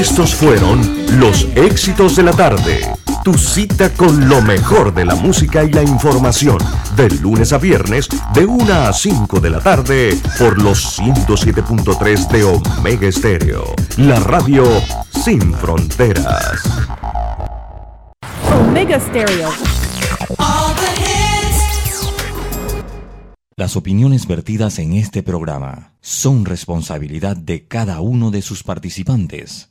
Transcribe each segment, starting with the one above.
Estos fueron los éxitos de la tarde. Tu cita con lo mejor de la música y la información. De lunes a viernes, de 1 a 5 de la tarde, por los 107.3 de Omega Estéreo. La radio sin fronteras. Omega Stereo. Las opiniones vertidas en este programa son responsabilidad de cada uno de sus participantes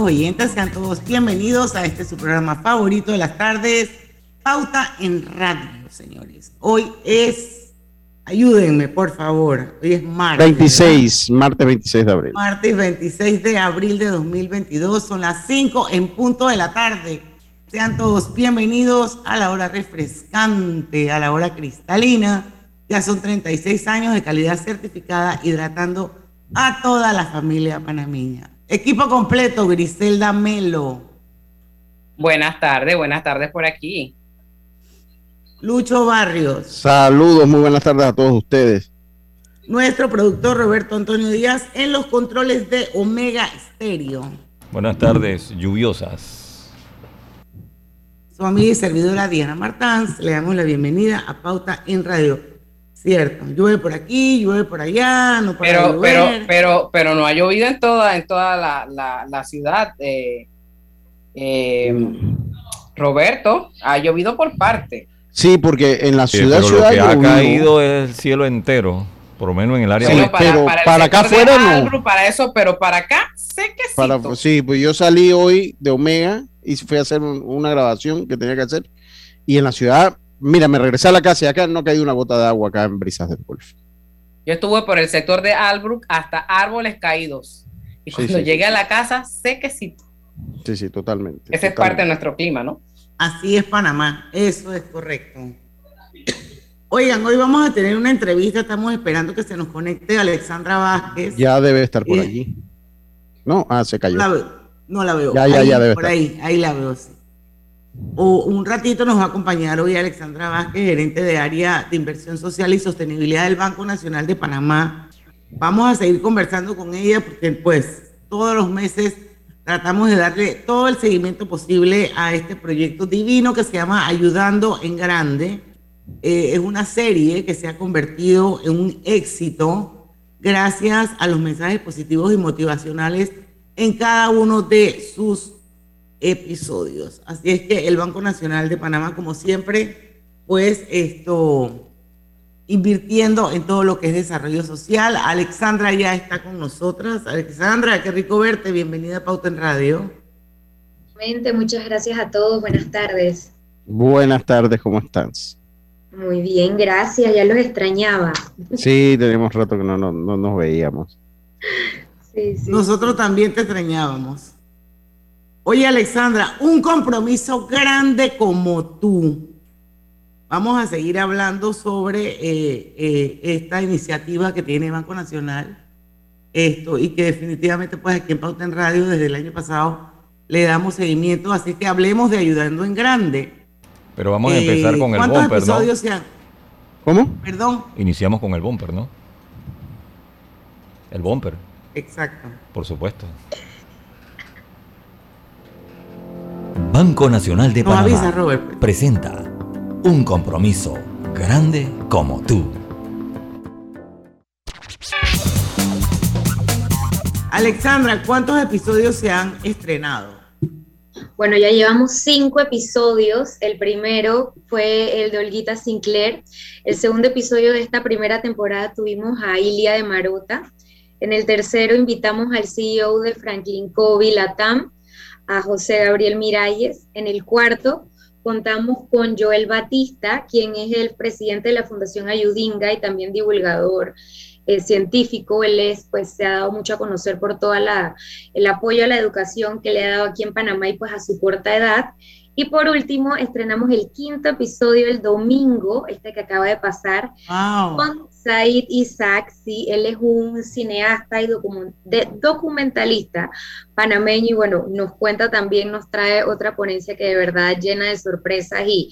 Amigos oyentes, sean todos bienvenidos a este su programa favorito de las tardes, Pauta en Radio, señores. Hoy es, ayúdenme por favor, hoy es martes. 26, martes 26 de abril. Martes 26 de abril de 2022, son las 5 en punto de la tarde. Sean todos bienvenidos a la hora refrescante, a la hora cristalina. Ya son 36 años de calidad certificada hidratando a toda la familia panameña. Equipo completo, Griselda Melo. Buenas tardes, buenas tardes por aquí. Lucho Barrios. Saludos, muy buenas tardes a todos ustedes. Nuestro productor Roberto Antonio Díaz en los controles de Omega Stereo. Buenas tardes, lluviosas. Su amiga y servidora Diana Martans, le damos la bienvenida a Pauta en Radio. Cierto, llueve por aquí, llueve por allá, no para Pero, pero, llover. pero, pero no ha llovido en toda, en toda la, la, la ciudad. eh, eh, Roberto, ha llovido por parte. Sí, porque en la Sí, ciudad, pero lo que ha caído es el cielo entero, por lo menos en el área Sí, de- Bueno, pero para acá afuera no. Albrook, Para eso, pero para acá, sé que Para, sí, pues yo salí hoy de Omega y fui a hacer un- una grabación que tenía que hacer. Y en la ciudad, mira, me regresé a la casa y acá no ha caído una gota de agua acá en Brisas del Golf. Yo estuve por el sector de Albrook hasta árboles caídos. Y Sí, cuando sí. llegué a la casa, sé que sí. Sí, sí, totalmente. Esa es parte de nuestro clima, ¿no? Así es Panamá, eso es correcto. Oigan, hoy vamos a tener una entrevista, estamos esperando que se nos conecte Alexandra Vázquez. Ya debe estar por Eh, allí. No, ah, se cayó. No la veo, no la veo. Ya, ya, Ahí, ya debe Por estar. ahí, ahí la veo, sí. O un ratito nos va a acompañar hoy Alexandra Vázquez, gerente de área de inversión social y sostenibilidad del Banco Nacional de Panamá. Vamos a seguir conversando con ella porque pues todos los meses tratamos de darle todo el seguimiento posible a este proyecto divino que se llama Ayudando en Grande. Eh, es una serie que se ha convertido en un éxito gracias a los mensajes positivos y motivacionales en cada uno de sus episodios. Así es que el Banco Nacional de Panamá, como siempre, pues esto, invirtiendo en todo lo que es desarrollo social. Alexandra ya está con nosotras. Alexandra, qué rico verte. Bienvenida a Pauta en Radio. Muchas gracias a todos. Buenas tardes. Buenas tardes, ¿cómo estás? Muy bien, gracias. Ya los extrañaba. Sí, tenemos rato que no, no, no nos veíamos. Sí, sí. Nosotros también te extrañábamos. Oye, Alexandra, un compromiso grande como tú. Vamos a seguir hablando sobre eh, eh, esta iniciativa que tiene Banco Nacional. Esto, y que definitivamente, pues aquí en Pauta en Radio, desde el año pasado, le damos seguimiento. Así que hablemos de ayudando en grande. Pero vamos a Eh, empezar con el ¿Cuántos bumper, ¿no? episodios se han? ¿Cómo? Perdón. Iniciamos con el bumper, ¿no? El bumper, Exacto. por supuesto. Banco Nacional de Panamá avisa, Robert. presenta un compromiso grande como tú. Alexandra, ¿cuántos episodios se han estrenado? Bueno, ya llevamos cinco episodios. El primero fue el de Olguita Sinclair. El segundo episodio de esta primera temporada tuvimos a Ilia de Marota. En el tercero invitamos al CEO de Franklin Covey Latam, a José Gabriel Miralles. En el cuarto contamos con Joel Batista, quien es el presidente de la Fundación Ayudinga y también divulgador eh, científico, él es, pues se ha dado mucho a conocer por todo el apoyo a la educación que le ha dado aquí en Panamá y pues a su corta edad. Y por último, estrenamos el quinto episodio el domingo, este que acaba de pasar, con Said Isaac. Sí, él es un cineasta y documentalista panameño y bueno, nos cuenta también, nos trae otra ponencia que de verdad llena de sorpresas y,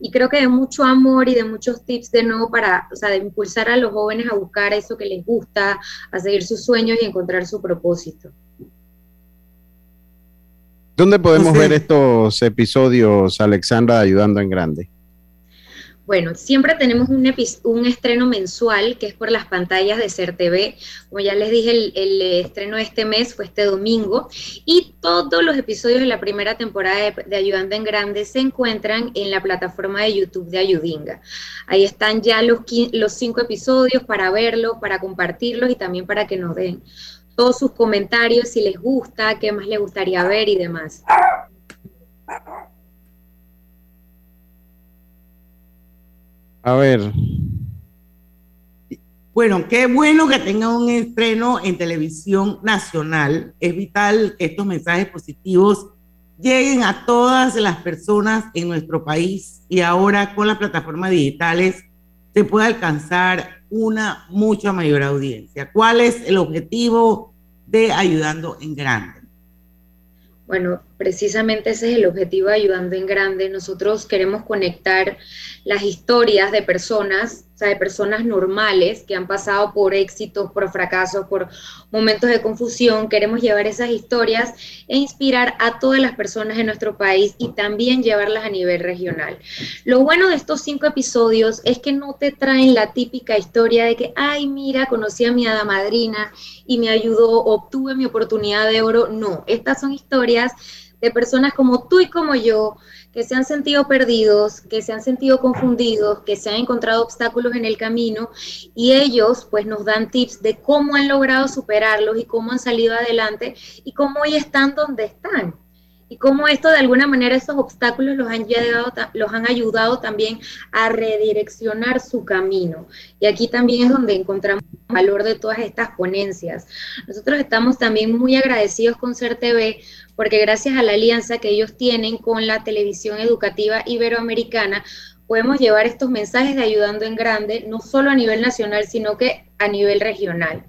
y creo que de mucho amor y de muchos tips de nuevo para, o sea, de impulsar a los jóvenes a buscar eso que les gusta, a seguir sus sueños y encontrar su propósito. ¿Dónde podemos ver estos episodios, Alexandra, ayudando en grande? Bueno, siempre tenemos un, un, estreno mensual que es por las pantallas de CERTV. Como ya les dije, el, estreno de este mes fue este domingo. Y todos los episodios de la primera temporada de, Ayudando en Grande se encuentran en la plataforma de YouTube de Ayudinga. Ahí están ya los, los cinco episodios para verlos, para compartirlos y también para que nos den todos sus comentarios, si les gusta, qué más les gustaría ver y demás. A ver. Bueno, qué bueno que tenga un estreno en televisión nacional. Es vital que estos mensajes positivos lleguen a todas las personas en nuestro país y ahora con las plataformas digitales se puede alcanzar una mucha mayor audiencia. ¿Cuál es el objetivo de Ayudando en Grande? Bueno, precisamente ese es el objetivo de Ayudando en Grande. Nosotros queremos conectar las historias de personas o sea, de personas normales que han pasado por éxitos, por fracasos, por momentos de confusión. Queremos llevar esas historias e inspirar a todas las personas en nuestro país y también llevarlas a nivel regional. Lo bueno de estos cinco episodios es que no te traen la típica historia de que, ay, mira, conocí a mi hada madrina y me ayudó, obtuve mi oportunidad de oro. No, estas son historias de personas como tú y como yo, que se han sentido perdidos, que se han sentido confundidos, que se han encontrado obstáculos en el camino y ellos pues nos dan tips de cómo han logrado superarlos y cómo han salido adelante y cómo hoy están donde están. Y cómo esto de alguna manera esos obstáculos los han, llegado, los han ayudado también a redireccionar su camino. Y aquí también es donde encontramos el valor de todas estas ponencias. Nosotros estamos también muy agradecidos con CERTV porque gracias a la alianza que ellos tienen con la televisión educativa iberoamericana, podemos llevar estos mensajes de ayudando en grande, no solo a nivel nacional, sino que a nivel regional.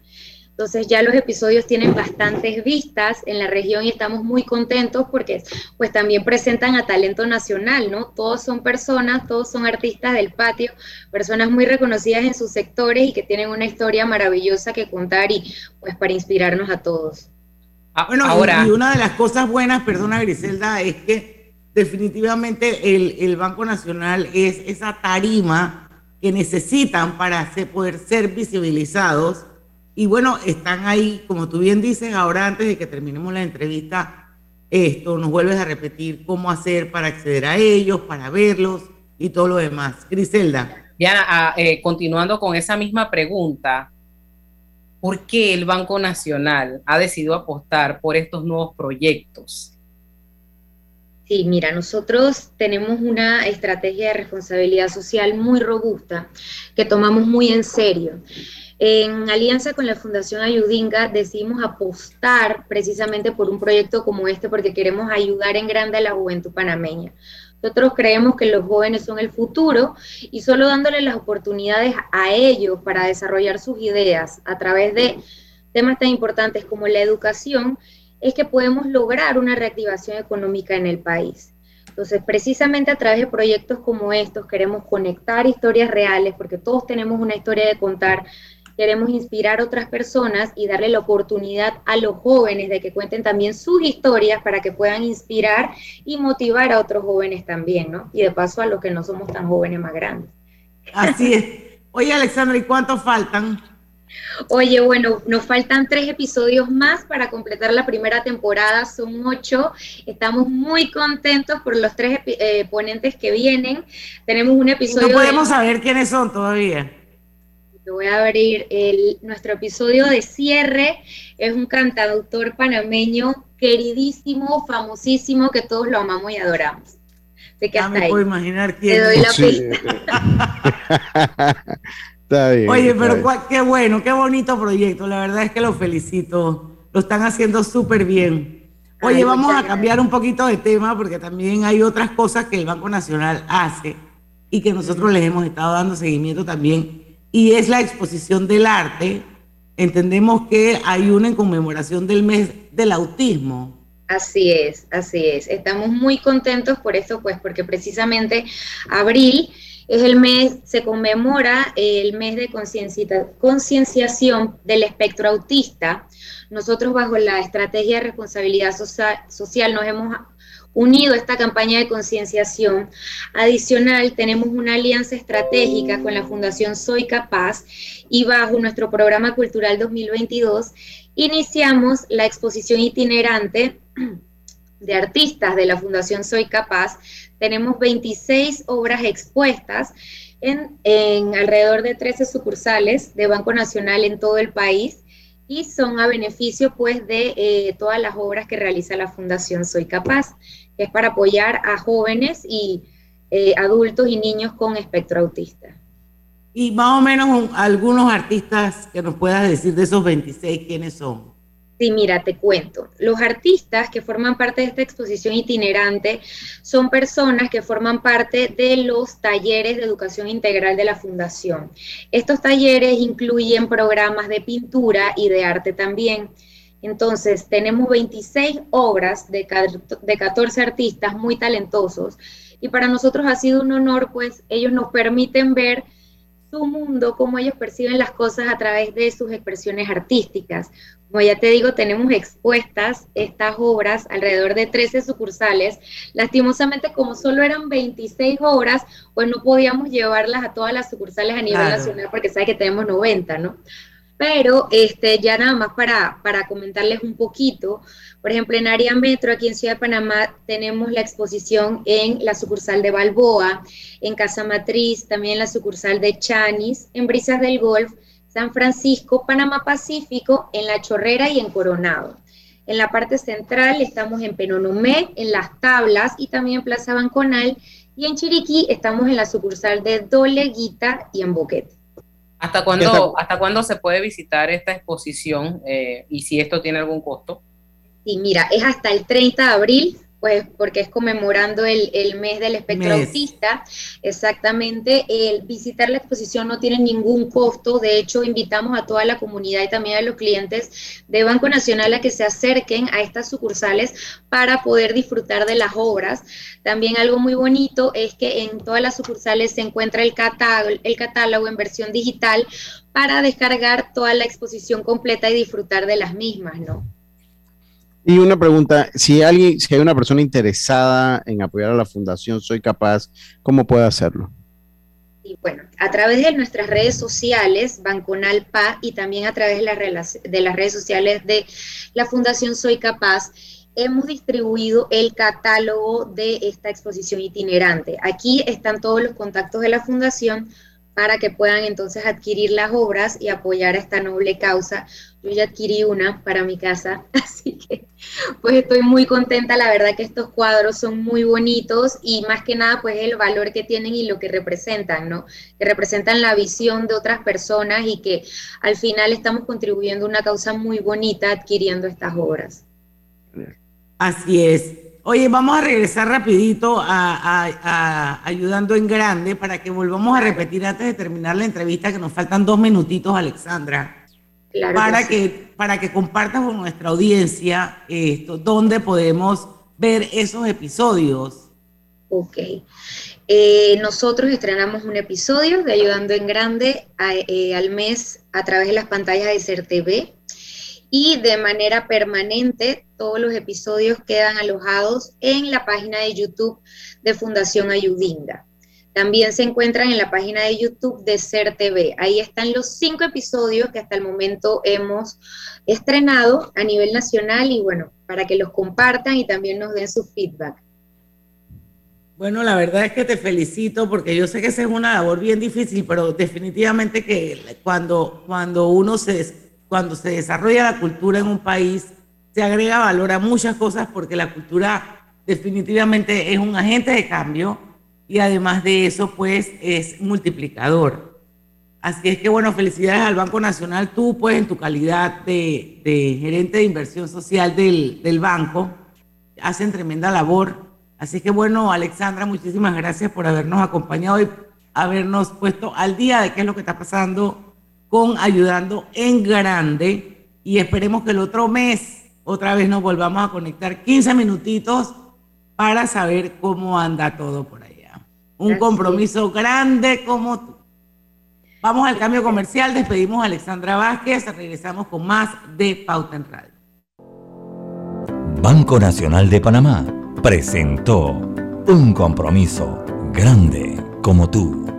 Entonces ya los episodios tienen bastantes vistas en la región y estamos muy contentos porque pues también presentan a talento nacional, ¿no? Todos son personas, todos son artistas del patio, personas muy reconocidas en sus sectores y que tienen una historia maravillosa que contar y pues para inspirarnos a todos. Ah, bueno, Ahora, y una de las cosas buenas, perdona Griselda, es que definitivamente el, Banco Nacional es esa tarima que necesitan para poder ser visibilizados. Y bueno, están ahí, como tú bien dices, ahora antes de que terminemos la entrevista, esto nos vuelves a repetir cómo hacer para acceder a ellos, para verlos y todo lo demás. Griselda. Diana, ah, eh, continuando con esa misma pregunta, ¿Por qué el Banco Nacional ha decidido apostar por estos nuevos proyectos? Sí, mira, nosotros tenemos una estrategia de responsabilidad social muy robusta que tomamos muy en serio. En alianza con la Fundación Ayudinga decidimos apostar precisamente por un proyecto como este porque queremos ayudar en grande a la juventud panameña. Nosotros creemos que los jóvenes son el futuro y solo dándole las oportunidades a ellos para desarrollar sus ideas a través de temas tan importantes como la educación, es que podemos lograr una reactivación económica en el país. Entonces, precisamente a través de proyectos como estos queremos conectar historias reales, porque todos tenemos una historia de contar queremos inspirar a otras personas y darle la oportunidad a los jóvenes de que cuenten también sus historias para que puedan inspirar y motivar a otros jóvenes también, ¿no? Y de paso a los que no somos tan jóvenes más grandes. Así es. Oye, Alexandra, ¿y cuántos faltan? Oye, bueno, nos faltan tres episodios más para completar la primera temporada, son ocho. Estamos muy contentos por los tres eh, ponentes que vienen. Tenemos un episodio. No podemos saber quiénes son todavía voy a abrir el, nuestro episodio de cierre. Es un cantautor panameño queridísimo, famosísimo, que todos lo amamos y adoramos. Así que hasta me puedo imaginar quién Te doy la pista. Está bien. Oye, está pero bien. qué bueno, qué bonito proyecto. La verdad es que los felicito. Lo están haciendo súper bien. Oye, Ay, vamos a cambiar un poquito de tema porque también hay otras cosas que el Banco Nacional hace y que nosotros les hemos estado dando seguimiento también. Y es la exposición del arte. Entendemos que hay una en conmemoración del mes del autismo. Así es, así es. Estamos muy contentos por esto, pues porque precisamente abril es el mes, se conmemora el mes de concienciación del espectro autista. Nosotros bajo la estrategia de responsabilidad socia- social nos hemos unido a esta campaña de concienciación. Adicional, tenemos una alianza estratégica con la Fundación Soy Capaz y bajo nuestro programa cultural 2022 iniciamos la exposición itinerante de artistas de la Fundación Soy Capaz. Tenemos 26 obras expuestas en, en alrededor de 13 sucursales de Banco Nacional en todo el país y son a beneficio pues de eh, todas las obras que realiza la Fundación Soy Capaz, que es para apoyar a jóvenes y eh, adultos y niños con espectro autista. Y más o menos un- algunos artistas que nos puedas decir de esos 26 quiénes son. Sí, mira, te cuento. Los artistas que forman parte de esta exposición itinerante son personas que forman parte de los talleres de educación integral de la Fundación. Estos talleres incluyen programas de pintura y de arte también. Entonces, tenemos 26 obras de, ca- de 14 artistas muy talentosos y para nosotros ha sido un honor, pues ellos nos permiten ver su mundo, cómo ellos perciben las cosas a través de sus expresiones artísticas. Como ya te digo, tenemos expuestas estas obras alrededor de 13 sucursales. Lastimosamente, como solo eran 26 obras, pues no podíamos llevarlas a todas las sucursales a nivel Claro. nacional porque sabes que tenemos 90, ¿no? Pero este, ya nada más para, para comentarles un poquito, por ejemplo, en área metro, aquí en Ciudad de Panamá, tenemos la exposición en la sucursal de Balboa, en Casa Matriz, también la sucursal de Chanis, en Brisas del Golf, San Francisco, Panamá Pacífico, en La Chorrera y en Coronado. En la parte central estamos en Penonomé, en Las Tablas y también en Plaza Banconal. Y en Chiriquí estamos en la sucursal de Doleguita y en Boquete. ¿Hasta cuándo. ¿Hasta cuándo se puede visitar esta exposición eh, y si esto tiene algún costo? Y mira, es hasta el 30 de abril, pues porque es conmemorando el, el mes del espectro Mes. autista. Exactamente, el visitar la exposición no tiene ningún costo. De hecho, invitamos a toda la comunidad y también a los clientes de Banco Nacional a que se acerquen a estas sucursales para poder disfrutar de las obras. También algo muy bonito es que en todas las sucursales se encuentra el catálogo, el catálogo en versión digital para descargar toda la exposición completa y disfrutar de las mismas, ¿no? Y una pregunta, si alguien, si hay una persona interesada en apoyar a la fundación Soy Capaz, ¿cómo puede hacerlo? Y bueno, a través de nuestras redes sociales, Banconalpa, y también a través de las, de las redes sociales de la Fundación Soy Capaz, hemos distribuido el catálogo de esta exposición itinerante. Aquí están todos los contactos de la Fundación para que puedan entonces adquirir las obras y apoyar a esta noble causa. Yo ya adquirí una para mi casa, así que pues estoy muy contenta. La verdad que estos cuadros son muy bonitos y más que nada pues el valor que tienen y lo que representan, ¿no? Que representan la visión de otras personas y que al final estamos contribuyendo a una causa muy bonita adquiriendo estas obras. Así es. Oye, vamos a regresar rapidito a, a- a Ayudando en Grande para que volvamos a repetir antes de terminar la entrevista, que nos faltan dos minutitos, Alexandra, Claro para, sí. que, para que compartas con nuestra audiencia esto, dónde podemos ver esos episodios. Ok. Eh, nosotros estrenamos un episodio de Ayudando en Grande a- eh, al mes a través de las pantallas de CERTV y de manera permanente todos los episodios quedan alojados en la página de YouTube de Fundación Ayudinga. También se encuentran en la página de YouTube de CERTV. Ahí están los cinco episodios que hasta el momento hemos estrenado a nivel nacional y bueno, para que los compartan y también nos den su feedback. Bueno, la verdad es que te felicito porque yo sé que esa es una labor bien difícil, pero definitivamente que cuando, cuando uno se, cuando se desarrolla la cultura en un país, se agrega valor a muchas cosas porque la cultura definitivamente es un agente de cambio y además de eso, pues es multiplicador. Así es que bueno, felicidades al Banco Nacional. Tú pues en tu calidad de, de gerente de inversión social del, del banco, hacen tremenda labor. Así que bueno, Alexandra, muchísimas gracias por habernos acompañado y habernos puesto al día de qué es lo que está pasando con Ayudando en Grande. Y esperemos que el otro mes otra vez nos volvamos a conectar 15 minutitos para saber cómo anda todo por allá. Un Así compromiso grande como tú. Vamos al cambio comercial, despedimos a Alexandra Vázquez, regresamos con más de Pauta en Radio. Banco Nacional de Panamá presentó un compromiso grande como tú.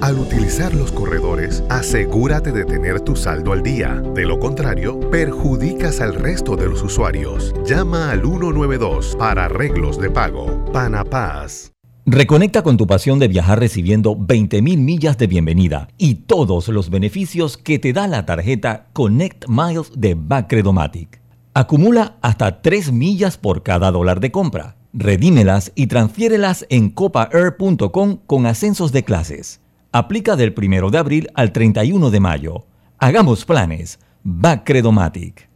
Al utilizar los corredores, asegúrate de tener tu saldo al día. De lo contrario, perjudicas al resto de los usuarios. Llama al 192 para arreglos de pago. Panapaz. Reconecta con tu pasión de viajar recibiendo 20.000 millas de bienvenida y todos los beneficios que te da la tarjeta Connect Miles de Bacredomatic. Acumula hasta 3 millas por cada dólar de compra. Redímelas y transfiérelas en copaair.com con ascensos de clases. Aplica del 1 de abril al 31 de mayo. Hagamos planes. Bacredomatic.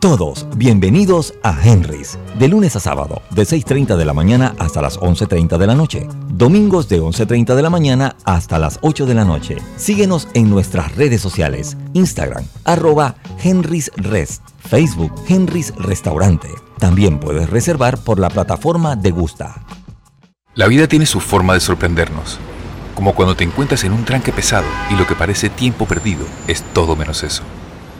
Todos bienvenidos a Henry's, de lunes a sábado, de 6.30 de la mañana hasta las 11.30 de la noche. Domingos de 11.30 de la mañana hasta las 8 de la noche. Síguenos en nuestras redes sociales, Instagram, arroba Henry's Rest, Facebook Henry's Restaurante. También puedes reservar por la plataforma de Gusta. La vida tiene su forma de sorprendernos, como cuando te encuentras en un tranque pesado y lo que parece tiempo perdido es todo menos eso.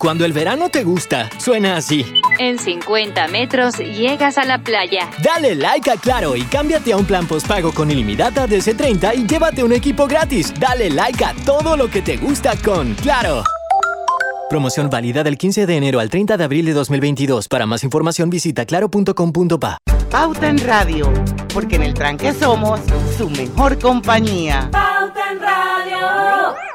Cuando el verano te gusta, suena así. En 50 metros llegas a la playa. Dale like a Claro y cámbiate a un plan postpago con ilimitada de C30 y llévate un equipo gratis. Dale like a todo lo que te gusta con Claro. Promoción válida del 15 de enero al 30 de abril de 2022. Para más información visita claro.com.pa. Pauta en Radio, porque en el tranque somos su mejor compañía. Pauta en Radio.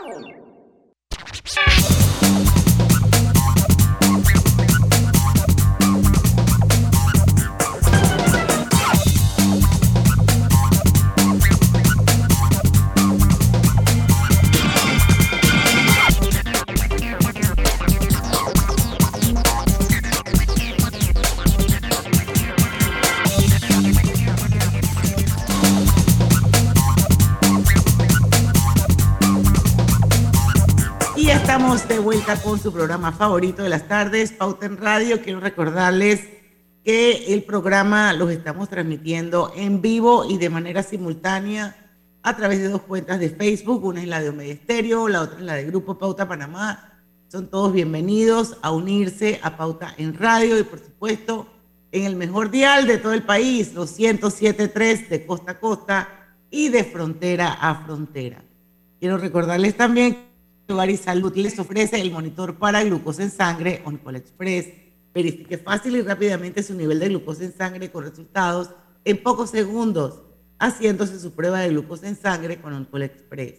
Estamos de vuelta con su programa favorito de las tardes, Pauta en Radio. Quiero recordarles que el programa los estamos transmitiendo en vivo y de manera simultánea a través de dos cuentas de Facebook. Una es la de Omega Estéreo, la otra es la de Grupo Pauta Panamá. Son todos bienvenidos a unirse a Pauta en Radio y por supuesto en el mejor dial de todo el país, los 107.3 de costa a costa y de frontera a frontera. Quiero recordarles también Hogar y Salud les ofrece el monitor para glucosa en sangre Oncol Express. Verifique fácil y rápidamente su nivel de glucosa en sangre con resultados en pocos segundos, haciéndose su prueba de glucosa en sangre con Oncol Express.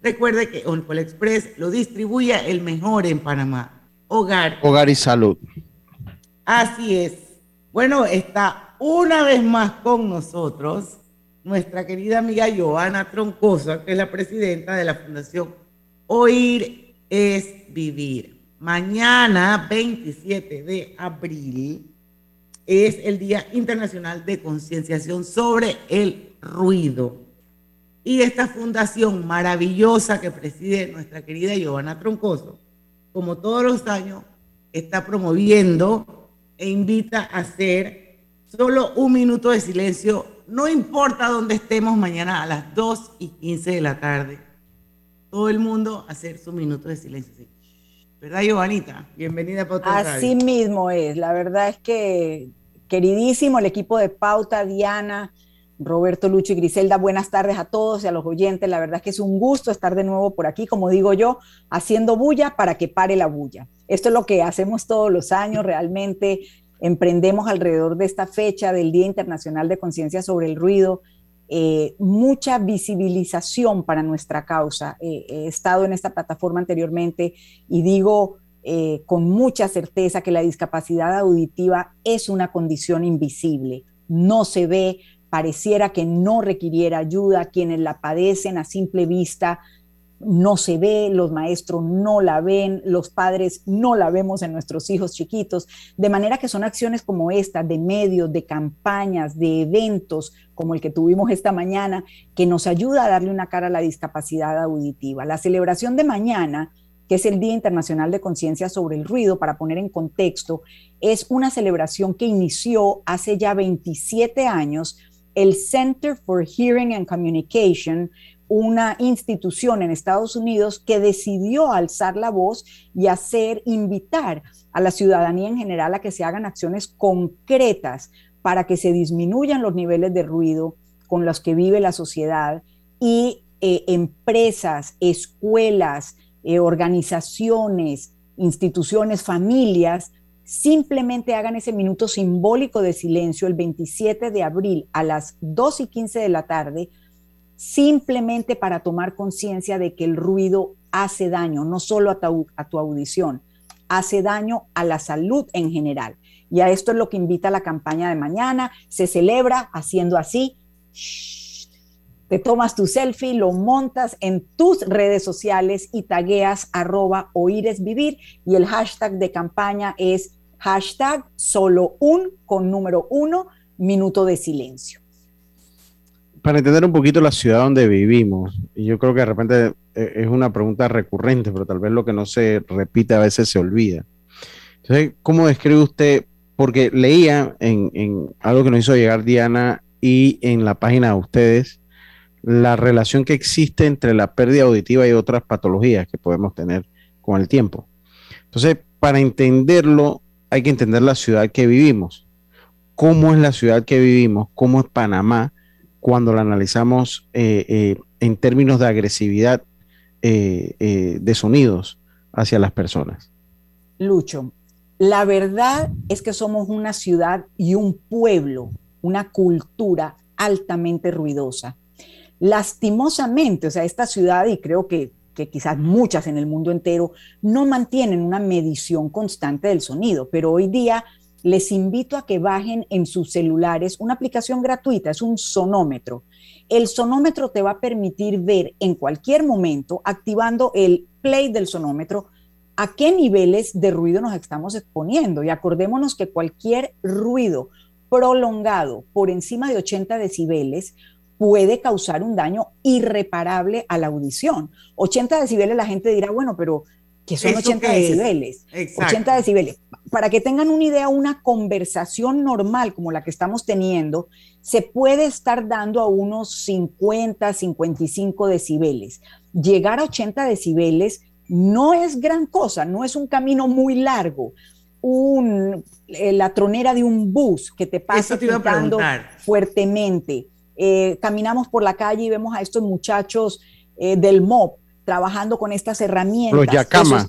Recuerde que Oncol Express lo distribuye el mejor en Panamá. Hogar. Hogar y salud. Así es. Bueno, está una vez más con nosotros nuestra querida amiga Joana Troncosa, que es la presidenta de la Fundación Oír es Vivir. Mañana, 27 de abril, es el Día Internacional de Concienciación sobre el Ruido. Y esta fundación maravillosa que preside nuestra querida Giovanna Troncoso, como todos los años, está promoviendo e invita a hacer solo un minuto de silencio, no importa dónde estemos mañana a las 2 y 15 de la tarde. Todo el mundo hacer su minuto de silencio. sí. ¿Verdad, Giovanita? Bienvenida a Pauta Así mismo es. La verdad es que queridísimo el equipo de Pauta, Diana, Roberto, Lucho y Griselda, buenas tardes a todos y a los oyentes. La verdad es que es un gusto estar de nuevo por aquí, como digo yo, haciendo bulla para que pare la bulla. Esto es lo que hacemos todos los años, realmente emprendemos alrededor de esta fecha del Día Internacional de Conciencia sobre el Ruido. Eh, mucha visibilización para nuestra causa. Eh, he estado en esta plataforma anteriormente y digo eh, con mucha certeza que la discapacidad auditiva es una condición invisible, no se ve, pareciera que no requiriera ayuda, quienes la padecen a simple vista no se ve, los maestros no la ven, los padres no la vemos en nuestros hijos chiquitos, de manera que son acciones como esta, de medios, de campañas, de eventos como el que tuvimos esta mañana, que nos ayuda a darle una cara a la discapacidad auditiva. La celebración de mañana, que es el Día Internacional de Conciencia sobre el Ruido, para poner en contexto, es una celebración que inició hace ya 27 años el Center for Hearing and Communication, una institución en Estados Unidos que decidió alzar la voz y hacer, invitar a la ciudadanía en general a que se hagan acciones concretas para que se disminuyan los niveles de ruido con los que vive la sociedad y eh, empresas, escuelas, eh, organizaciones, instituciones, familias, simplemente hagan ese minuto simbólico de silencio el 27 de abril a las 2 y 15 de la tarde simplemente para tomar conciencia de que el ruido hace daño, no solo a tu, audición, hace daño a la salud en general. Y a esto es lo que invita la campaña de mañana. Se celebra haciendo así. Te tomas tu selfie, lo montas en tus redes sociales y tagueas arroba oíresvivir y el hashtag de campaña es hashtag solo un con número uno minuto de silencio. Para entender un poquito la ciudad donde vivimos, y yo creo que de repente eh, es una pregunta recurrente, pero tal vez lo que no se repite a veces se olvida. Entonces, ¿cómo describe usted? Porque leía en, en algo que nos hizo llegar Diana y en la página de ustedes la relación que existe entre la pérdida auditiva y otras patologías que podemos tener con el tiempo. Entonces, para entenderlo, hay que entender la ciudad que vivimos. ¿Cómo es la ciudad que vivimos? ¿Cómo es Panamá cuando la analizamos eh, eh, en términos de agresividad eh, de sonidos hacia las personas? Lucho, la verdad es que somos una ciudad y un pueblo, una cultura altamente ruidosa Lastimosamente, o sea, esta ciudad, y creo que, quizás muchas en el mundo entero, no mantienen una medición constante del sonido, pero hoy día les invito a que bajen en sus celulares una aplicación gratuita, es un sonómetro. El sonómetro te va a permitir ver en cualquier momento, activando el play del sonómetro, a qué niveles de ruido nos estamos exponiendo. Y acordémonos que cualquier ruido prolongado por encima de 80 decibeles puede causar un daño irreparable a la audición. 80 decibeles, la gente dirá, bueno, pero ¿qué son 80 decibeles? 80 decibeles. Para que tengan una idea, una conversación normal como la que estamos teniendo, se puede estar dando a unos 50, 55 decibeles. Llegar a 80 decibeles no es gran cosa, no es un camino muy largo. Un, eh, la tronera de un bus que te pasa pitando fuertemente, eh, caminamos por la calle y vemos a estos muchachos eh, del MOB trabajando con estas herramientas. Los Yacama.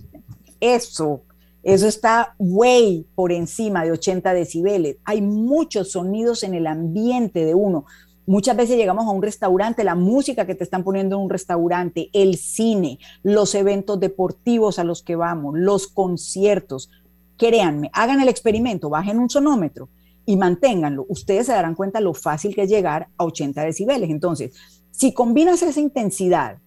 Eso, eso, está way por encima de 80 decibeles. Hay muchos sonidos en el ambiente de uno. Muchas veces llegamos a un restaurante, la música que te están poniendo en un restaurante, el cine, los eventos deportivos a los que vamos, los conciertos. Créanme, hagan el experimento, bajen un sonómetro y manténganlo, ustedes se darán cuenta lo fácil que es llegar a 80 decibeles. Entonces, si combinas esa intensidad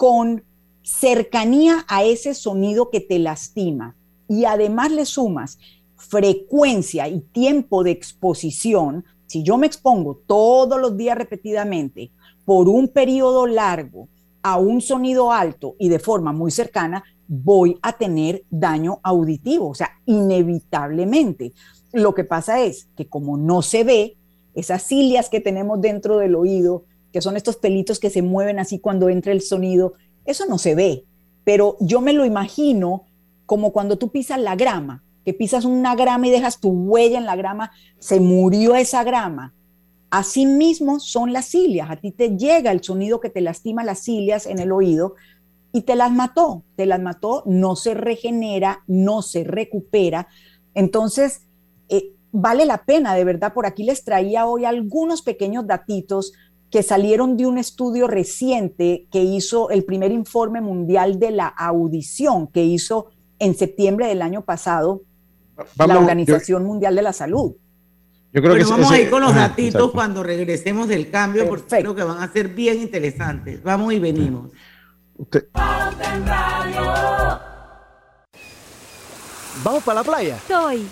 con cercanía a ese sonido que te lastima y además le sumas frecuencia y tiempo de exposición, si yo me expongo todos los días repetidamente por un periodo largo a un sonido alto y de forma muy cercana, voy a tener daño auditivo, o sea, inevitablemente. Lo que pasa es que como no se ve, esas cilias que tenemos dentro del oído, que son estos pelitos que se mueven así cuando entra el sonido, eso no se ve. Pero yo me lo imagino como cuando tú pisas la grama, que pisas una grama y dejas tu huella en la grama, se murió esa grama. Así mismo son las cilias, a ti te llega el sonido que te lastima las cilias en el oído y te las mató, te las mató, no se regenera, no se recupera. Entonces, eh, vale la pena, de verdad, por aquí les traía hoy algunos pequeños datitos que salieron de un estudio reciente que hizo el primer informe mundial de la audición, que hizo en septiembre del año pasado la Organización Mundial de la Salud. Yo creo que vamos a ir con los datitos cuando regresemos del cambio, porque creo que van a ser bien interesantes. Vamos y venimos. ¿Vamos para la playa? Estoy.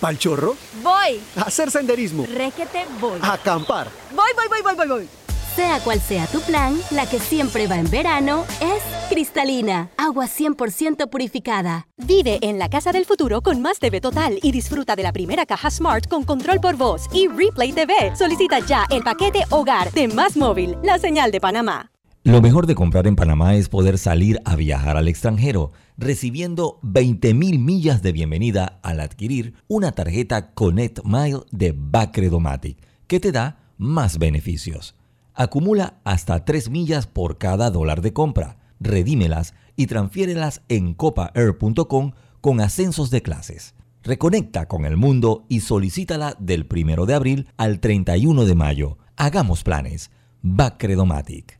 ¿Pal chorro? Voy. A hacer senderismo. Réquete, voy. A acampar. Voy, voy, voy, voy, voy, voy. Sea cual sea tu plan, la que siempre va en verano es cristalina, agua 100% purificada. Vive en la casa del futuro con más TV total y disfruta de la primera caja Smart con control por voz y Replay TV. Solicita ya el paquete Hogar de Más Móvil, la señal de Panamá. Lo mejor de comprar en Panamá es poder salir a viajar al extranjero, recibiendo 20.000 millas de bienvenida al adquirir una tarjeta Connect Mile de Bacredomatic, que te da más beneficios. Acumula hasta 3 millas por cada dólar de compra, redímelas y transfiérelas en copaair.com con ascensos de clases. Reconecta con el mundo y solicítala del 1 de abril al 31 de mayo. Hagamos planes. Bacredomatic.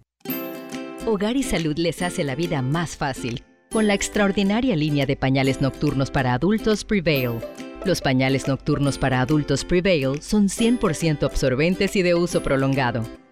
Hogar y Salud les hace la vida más fácil con la extraordinaria línea de pañales nocturnos para adultos Prevail. Los pañales nocturnos para adultos Prevail son 100% absorbentes y de uso prolongado.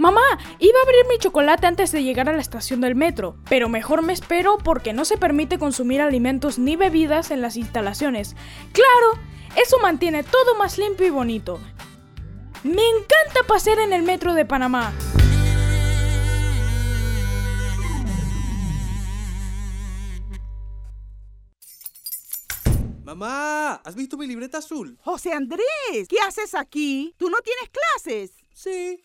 Mamá, iba a abrir mi chocolate antes de llegar a la estación del metro, pero mejor me espero porque no se permite consumir alimentos ni bebidas en las instalaciones. Claro, eso mantiene todo más limpio y bonito. Me encanta pasear en el metro de Panamá. Mamá, ¿has visto mi libreta azul? José Andrés, ¿qué haces aquí? ¿Tú no tienes clases? Sí,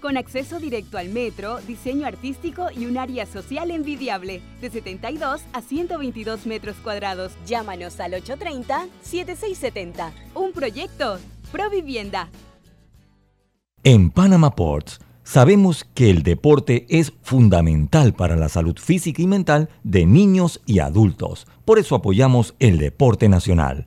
con acceso directo al metro, diseño artístico y un área social envidiable, de 72 a 122 metros cuadrados. Llámanos al 830-7670. Un proyecto, Provivienda. En Panama Ports sabemos que el deporte es fundamental para la salud física y mental de niños y adultos. Por eso apoyamos el deporte nacional.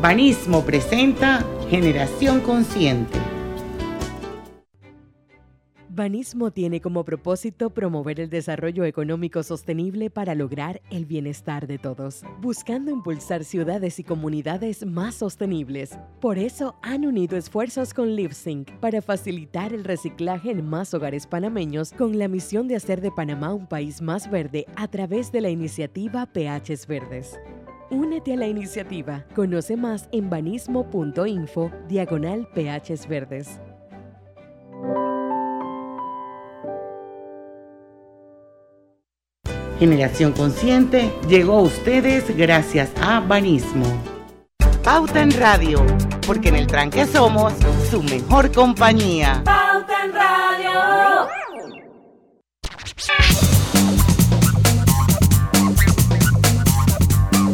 Banismo presenta Generación Consciente. Banismo tiene como propósito promover el desarrollo económico sostenible para lograr el bienestar de todos, buscando impulsar ciudades y comunidades más sostenibles. Por eso han unido esfuerzos con LiveSync para facilitar el reciclaje en más hogares panameños con la misión de hacer de Panamá un país más verde a través de la iniciativa PHs Verdes. Únete a la iniciativa. Conoce más en banismo.info diagonal PHs Verdes. Generación Consciente llegó a ustedes gracias a Banismo. Pauta en Radio, porque en el tranque somos su mejor compañía. Pauta en Radio.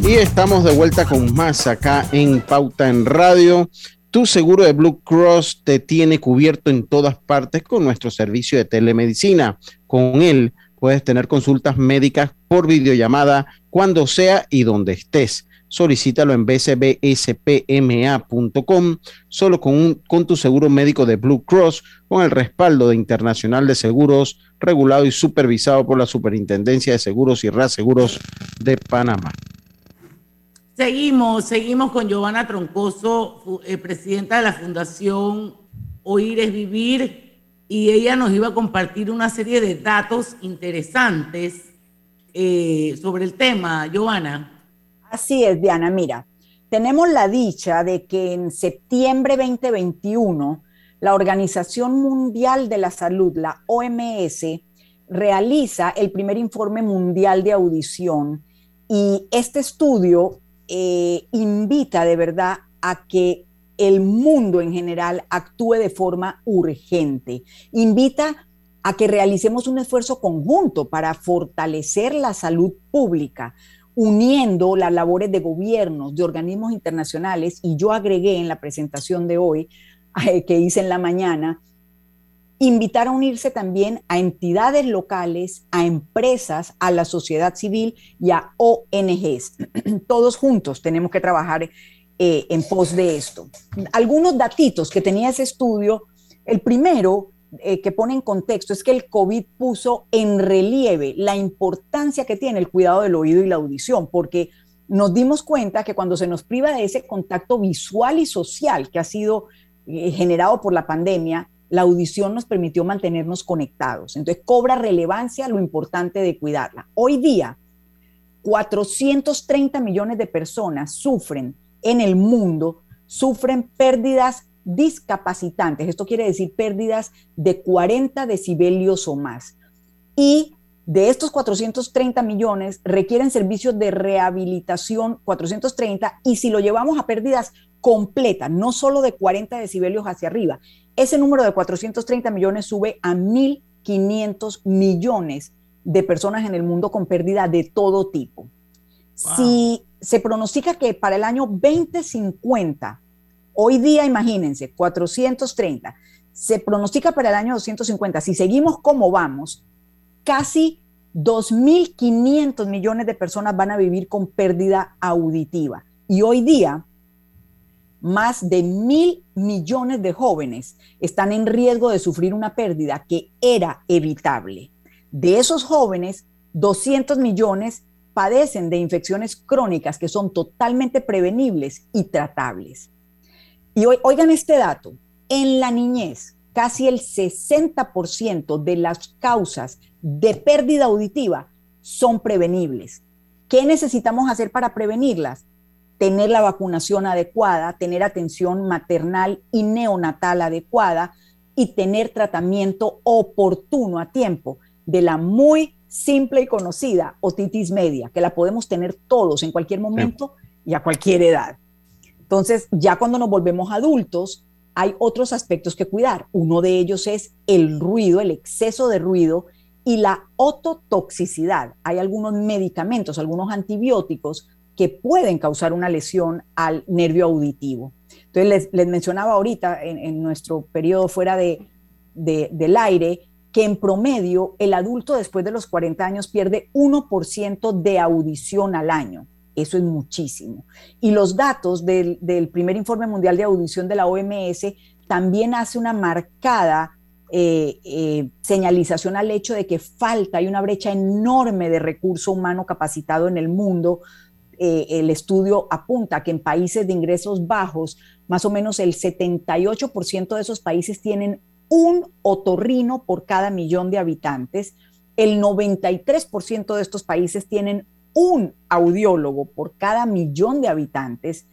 Y estamos de vuelta con más acá en Pauta en Radio. Tu seguro de Blue Cross te tiene cubierto en todas partes con nuestro servicio de telemedicina. Con él puedes tener consultas médicas por videollamada cuando sea y donde estés. Solicítalo en bcbspma.com solo con, un, con tu seguro médico de Blue Cross con el respaldo de Internacional de Seguros regulado y supervisado por la Superintendencia de Seguros y Reaseguros de Panamá. Seguimos, seguimos con Giovanna Troncoso, eh, presidenta de la Fundación Oír es Vivir, y ella nos iba a compartir una serie de datos interesantes eh, sobre el tema, Giovanna. Así es, Diana. Mira, tenemos la dicha de que en septiembre 2021 la Organización Mundial de la Salud, la OMS, realiza el primer informe mundial de audición y este estudio eh, invita de verdad a que el mundo en general actúe de forma urgente. Invita a que realicemos un esfuerzo conjunto para fortalecer la salud pública, uniendo las labores de gobiernos, de organismos internacionales, y yo agregué en la presentación de hoy eh, que hice en la mañana, invitar a unirse también a entidades locales, a empresas, a la sociedad civil y a ONGs. Todos juntos tenemos que trabajar eh, en pos de esto. Algunos datitos que tenía ese estudio, el primero eh, que pone en contexto es que el COVID puso en relieve la importancia que tiene el cuidado del oído y la audición, porque nos dimos cuenta que cuando se nos priva de ese contacto visual y social que ha sido eh, generado por la pandemia, la audición nos permitió mantenernos conectados. Entonces cobra relevancia lo importante de cuidarla. Hoy día, 430 millones de personas sufren en el mundo, sufren pérdidas discapacitantes. Esto quiere decir pérdidas de 40 decibelios o más. Y de estos 430 millones requieren servicios de rehabilitación 430 y si lo llevamos a pérdidas completas, no solo de 40 decibelios hacia arriba, ese número de 430 millones sube a 1.500 millones de personas en el mundo con pérdida de todo tipo. Si se pronostica que para el año 2050, hoy día imagínense, 430, se pronostica para el año 250, si seguimos como vamos, casi 2.500 millones de personas van a vivir con pérdida auditiva. Y hoy día más de mil millones de jóvenes están en riesgo de sufrir una pérdida que era evitable. De esos jóvenes, 200 millones padecen de infecciones crónicas que son totalmente prevenibles y tratables. Y oigan este dato, en la niñez, casi el 60% de las causas de pérdida auditiva son prevenibles. ¿Qué necesitamos hacer para prevenirlas? tener la vacunación adecuada, tener atención maternal y neonatal adecuada y tener tratamiento oportuno a tiempo de la muy simple y conocida otitis media, que la podemos tener todos en cualquier momento y a cualquier edad. Entonces, ya cuando nos volvemos adultos, hay otros aspectos que cuidar. Uno de ellos es el ruido, el exceso de ruido y la ototoxicidad. Hay algunos medicamentos, algunos antibióticos que pueden causar una lesión al nervio auditivo. Entonces, les, mencionaba ahorita en, nuestro periodo fuera de, del aire que en promedio el adulto después de los 40 años pierde 1% de audición al año. Eso es muchísimo. Y los datos del, primer informe mundial de audición de la OMS también hace una marcada eh, eh, señalización al hecho de que falta, hay una brecha enorme de recurso humano capacitado en el mundo eh, el estudio apunta que en países de ingresos bajos, más o menos el 78% de esos países tienen un otorrino por cada millón de habitantes. El 93% de estos países tienen un audiólogo por cada millón de habitantes.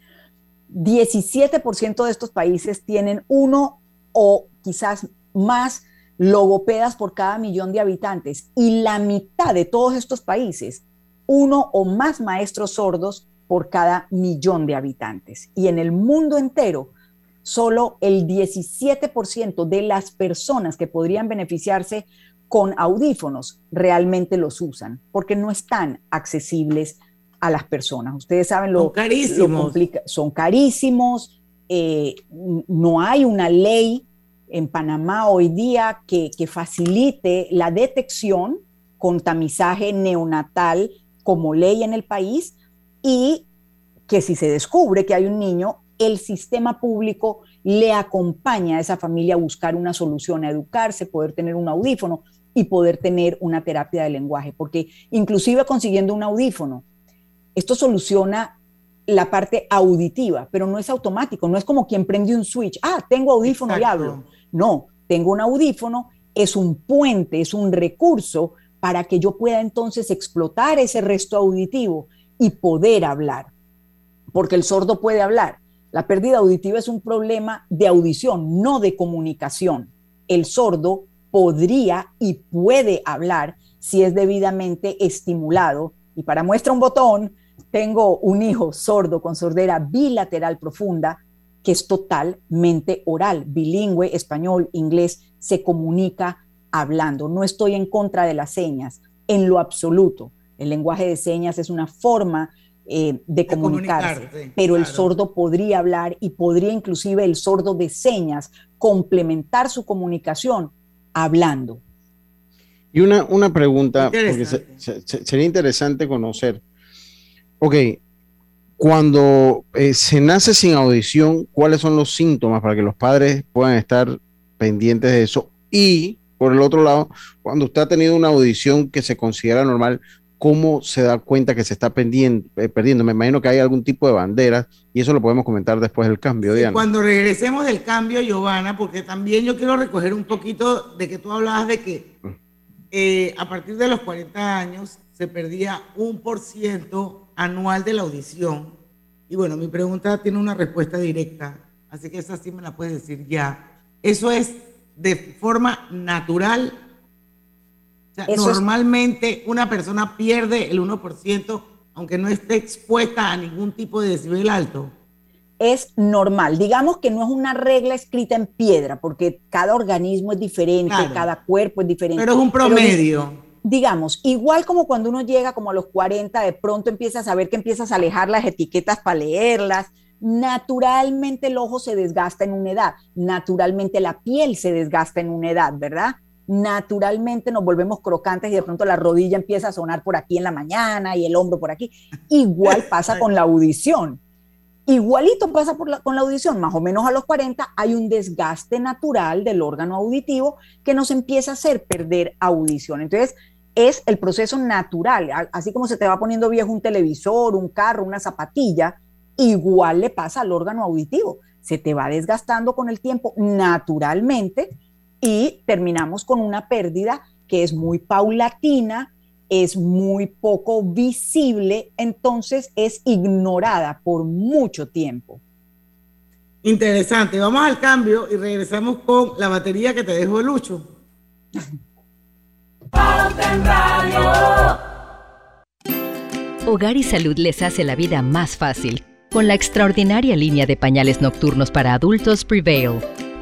17% de estos países tienen uno o quizás más logopedas por cada millón de habitantes. Y la mitad de todos estos países uno o más maestros sordos por cada millón de habitantes. Y en el mundo entero, solo el 17% de las personas que podrían beneficiarse con audífonos realmente los usan, porque no están accesibles a las personas. Ustedes saben lo, son carísimos. son carísimos. Eh, no hay una ley en Panamá hoy día que, que facilite la detección con tamizaje neonatal como ley en el país y que si se descubre que hay un niño, el sistema público le acompaña a esa familia a buscar una solución, a educarse, poder tener un audífono y poder tener una terapia de lenguaje, porque inclusive consiguiendo un audífono, esto soluciona la parte auditiva, pero no es automático, no es como quien prende un switch, ah, tengo audífono y hablo. No, tengo un audífono, es un puente, es un recurso para que yo pueda entonces explotar ese resto auditivo y poder hablar. Porque el sordo puede hablar. La pérdida auditiva es un problema de audición, no de comunicación. El sordo podría y puede hablar si es debidamente estimulado. Y para muestra un botón, tengo un hijo sordo con sordera bilateral profunda que es totalmente oral, bilingüe, español, inglés, se comunica hablando. No estoy en contra de las señas, en lo absoluto. El lenguaje de señas es una forma eh, de, comunicarse, pero el sordo podría hablar y podría inclusive el sordo de señas complementar su comunicación hablando. Y una, una pregunta, porque sería interesante conocer. Ok, cuando eh, se nace sin audición, ¿cuáles son los síntomas para que los padres puedan estar pendientes de eso? Y por el otro lado, cuando usted ha tenido una audición que se considera normal, ¿cómo se da cuenta que se está eh, perdiendo? Me imagino que hay algún tipo de banderas y eso lo podemos comentar después del cambio, Diana. Cuando regresemos del cambio, Giovanna, porque también yo quiero recoger un poquito de que tú hablabas de que mm. eh, a partir de los 40 años se perdía un por ciento anual de la audición. Y bueno, mi pregunta tiene una respuesta directa, así que esa sí me la puedes decir ya. Eso es de forma natural. Normalmente una persona pierde el 1% aunque no esté expuesta a ningún tipo de decibel alto. Es normal. Digamos que no es una regla escrita en piedra, porque cada organismo es diferente, cada cuerpo es diferente. Pero es un promedio digamos, igual como cuando uno llega como a los 40, de pronto empiezas a ver que empiezas a alejar las etiquetas para leerlas, naturalmente el ojo se desgasta en una edad, naturalmente la piel se desgasta en una edad, ¿verdad? Naturalmente nos volvemos crocantes y de pronto la rodilla empieza a sonar por aquí en la mañana y el hombro por aquí. Igual pasa con la audición. Igualito pasa con la audición, más o menos a los 40 hay un desgaste natural del órgano auditivo que nos empieza a hacer perder audición. Entonces, es el proceso natural, así como se te va poniendo viejo un televisor, un carro, una zapatilla, igual le pasa al órgano auditivo, se te va desgastando con el tiempo naturalmente y terminamos con una pérdida que es muy paulatina, es muy poco visible, entonces es ignorada por mucho tiempo. Interesante, vamos al cambio y regresamos con la batería que te dejó Lucho. Hogar y Salud les hace la vida más fácil con la extraordinaria línea de pañales nocturnos para adultos Prevail.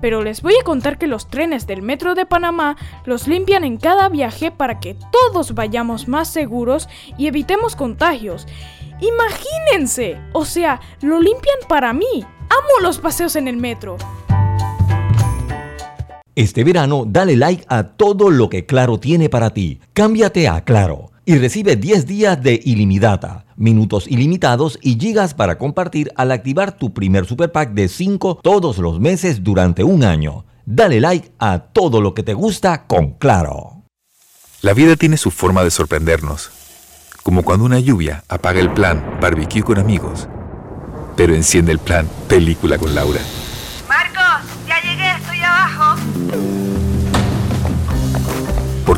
pero les voy a contar que los trenes del Metro de Panamá los limpian en cada viaje para que todos vayamos más seguros y evitemos contagios. Imagínense, o sea, lo limpian para mí. Amo los paseos en el metro. Este verano, dale like a todo lo que Claro tiene para ti. Cámbiate a Claro y recibe 10 días de ilimitada, minutos ilimitados y gigas para compartir al activar tu primer super pack de 5 todos los meses durante un año. Dale like a todo lo que te gusta con Claro. La vida tiene su forma de sorprendernos, como cuando una lluvia apaga el plan barbecue con amigos, pero enciende el plan película con Laura.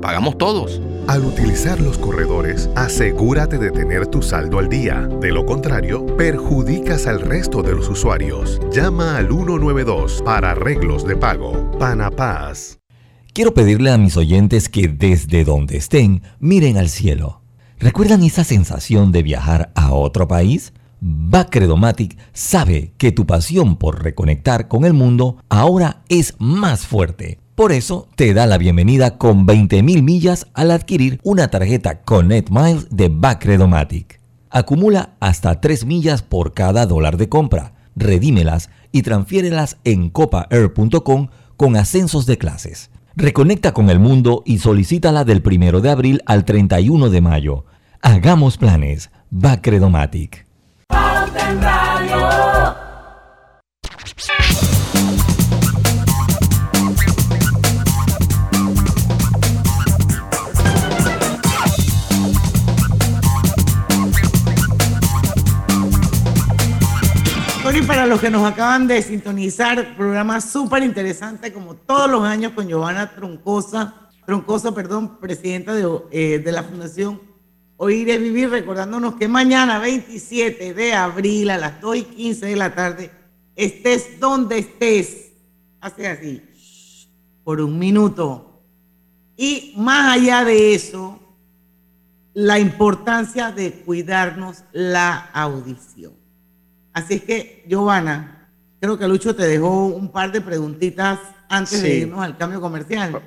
pagamos todos. Al utilizar los corredores, asegúrate de tener tu saldo al día. De lo contrario, perjudicas al resto de los usuarios. Llama al 192 para arreglos de pago. Panapaz. Quiero pedirle a mis oyentes que desde donde estén miren al cielo. ¿Recuerdan esa sensación de viajar a otro país? Bacredomatic sabe que tu pasión por reconectar con el mundo ahora es más fuerte. Por eso te da la bienvenida con 20.000 millas al adquirir una tarjeta Connect Miles de Bacredomatic. Acumula hasta 3 millas por cada dólar de compra. Redímelas y transfiérelas en copaair.com con ascensos de clases. Reconecta con el mundo y solicítala del 1 de abril al 31 de mayo. Hagamos planes. Bacredomatic. Y para los que nos acaban de sintonizar, programa súper interesante, como todos los años, con Giovanna Troncosa, Troncoso, perdón, presidenta de, eh, de la Fundación Oír es Vivir, recordándonos que mañana, 27 de abril, a las 2 y 15 de la tarde, estés donde estés, hace así, por un minuto. Y más allá de eso, la importancia de cuidarnos la audición. Así es que, Giovanna, creo que Lucho te dejó un par de preguntitas antes de irnos al cambio comercial.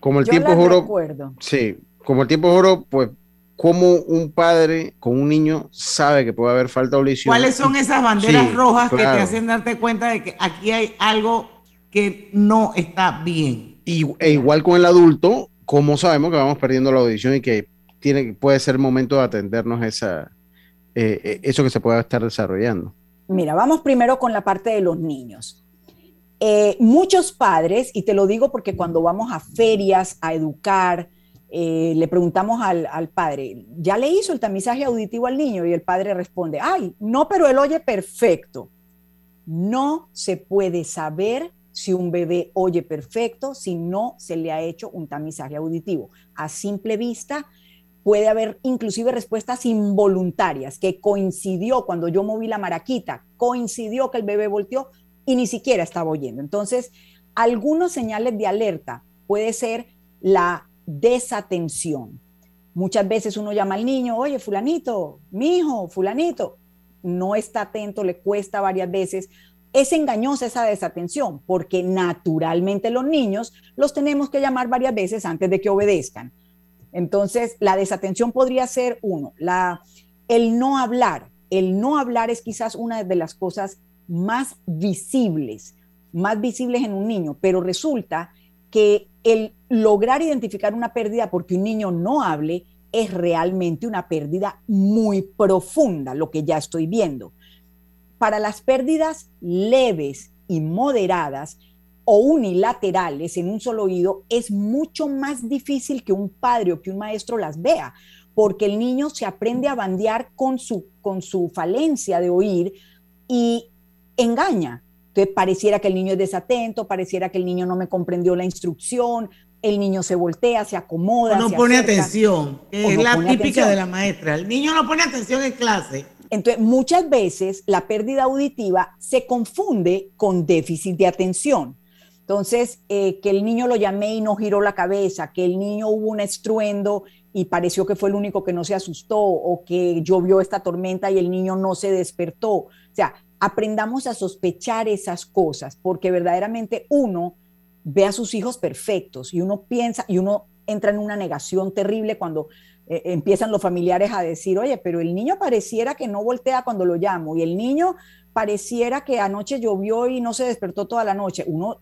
Como el Yo tiempo oro, recuerdo. sí, como el tiempo es oro, pues como un padre con un niño sabe que puede haber falta de audición. ¿Cuáles son esas banderas Sí, rojas que te hacen darte cuenta de que aquí hay algo que no está bien? Y, e igual con el adulto, como sabemos que vamos perdiendo la audición y que tiene, puede ser momento de atendernos esa, eh, eh, eso que se pueda estar desarrollando. Mira, vamos primero con la parte de los niños. Eh, muchos padres, y te lo digo porque cuando vamos a ferias a educar, eh, le preguntamos al, al padre, ¿ya le hizo el tamizaje auditivo al niño? Y el padre responde, ay, no, pero él oye perfecto. No se puede saber si un bebé oye perfecto si no se le ha hecho un tamizaje auditivo. A simple vista, puede haber inclusive respuestas involuntarias que coincidió cuando yo moví la maraquita, coincidió que el bebé volteó y ni siquiera estaba oyendo. Entonces, algunos señales de alerta puede ser la desatención. Muchas veces uno llama al niño, oye, fulanito, mi hijo, fulanito, no está atento, le cuesta varias veces. Es engañosa esa desatención porque naturalmente los niños los tenemos que llamar varias veces antes de que obedezcan. Entonces, la desatención podría ser uno, la, el no hablar. El no hablar es quizás una de las cosas más visibles, más visibles en un niño, pero resulta que el lograr identificar una pérdida porque un niño no hable es realmente una pérdida muy profunda, lo que ya estoy viendo. Para las pérdidas leves y moderadas o unilaterales en un solo oído, es mucho más difícil que un padre o que un maestro las vea, porque el niño se aprende a bandear con su, con su falencia de oír y engaña. Entonces pareciera que el niño es desatento, pareciera que el niño no me comprendió la instrucción, el niño se voltea, se acomoda. no se pone acerca, atención, es no la típica atención. de la maestra. El niño no pone atención en clase. Entonces, muchas veces la pérdida auditiva se confunde con déficit de atención. Entonces, eh, que el niño lo llamé y no giró la cabeza, que el niño hubo un estruendo y pareció que fue el único que no se asustó, o que llovió esta tormenta y el niño no se despertó. O sea, aprendamos a sospechar esas cosas, porque verdaderamente uno ve a sus hijos perfectos y uno piensa y uno entra en una negación terrible cuando eh, empiezan los familiares a decir, oye, pero el niño pareciera que no voltea cuando lo llamo y el niño pareciera que anoche llovió y no se despertó toda la noche. Uno,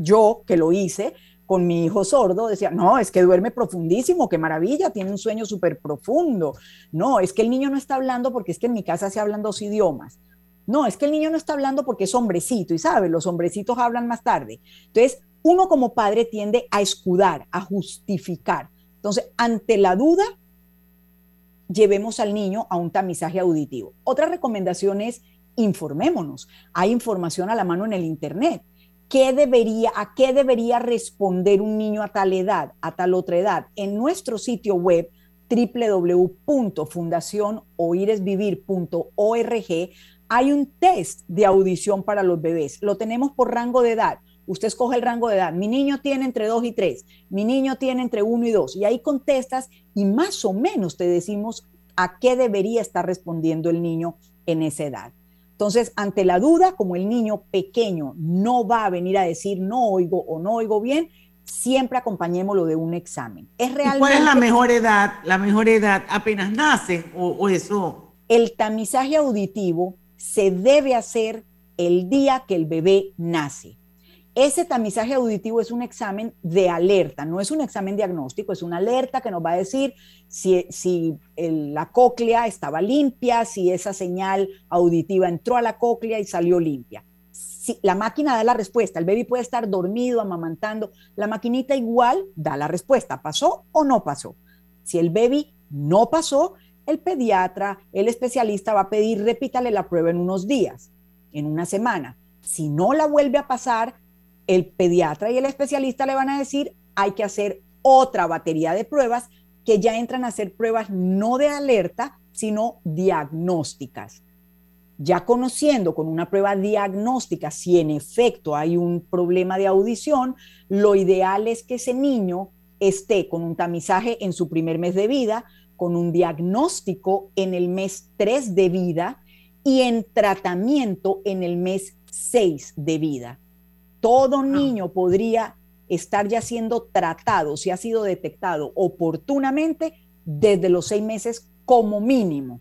yo que lo hice con mi hijo sordo, decía, no, es que duerme profundísimo, qué maravilla, tiene un sueño súper profundo. No, es que el niño no está hablando porque es que en mi casa se hablan dos idiomas. No, es que el niño no está hablando porque es hombrecito y sabe, los hombrecitos hablan más tarde. Entonces, uno como padre tiende a escudar, a justificar. Entonces, ante la duda, llevemos al niño a un tamizaje auditivo. Otra recomendación es informémonos. Hay información a la mano en el Internet. ¿Qué debería, ¿A qué debería responder un niño a tal edad, a tal otra edad? En nuestro sitio web www.fundacionoiresvivir.org hay un test de audición para los bebés. Lo tenemos por rango de edad. Usted escoge el rango de edad. Mi niño tiene entre 2 y 3. Mi niño tiene entre 1 y 2. Y ahí contestas y más o menos te decimos a qué debería estar respondiendo el niño en esa edad. Entonces, ante la duda, como el niño pequeño no va a venir a decir no oigo o no oigo bien, siempre acompañémoslo de un examen. ¿Es realmente, ¿Cuál es la mejor edad? ¿La mejor edad apenas nace o, o eso? El tamizaje auditivo se debe hacer el día que el bebé nace. Ese tamizaje auditivo es un examen de alerta, no es un examen diagnóstico, es una alerta que nos va a decir si, la cóclea estaba limpia, si esa señal auditiva entró a la cóclea y salió limpia. Si la máquina da la respuesta, el bebé puede estar dormido, amamantando, la maquinita igual da la respuesta, ¿pasó o no pasó? Si el bebé no pasó, el pediatra, el especialista va a pedir repítale la prueba en unos días, en una semana. Si no la vuelve a pasar, el pediatra y el especialista le van a decir, hay que hacer otra batería de pruebas que ya entran a ser pruebas no de alerta, sino diagnósticas. Ya conociendo con una prueba diagnóstica si en efecto hay un problema de audición, lo ideal es que ese niño esté con un tamizaje en su primer mes de vida, con un diagnóstico en el mes 3 de vida y en tratamiento en el mes 6 de vida todo niño podría estar ya siendo tratado, si ha sido detectado oportunamente desde los seis meses como mínimo,